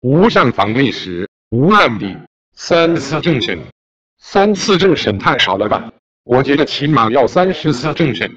无上访历史无案底三次政审三次政审太少了吧？我觉得起码要三十次政审。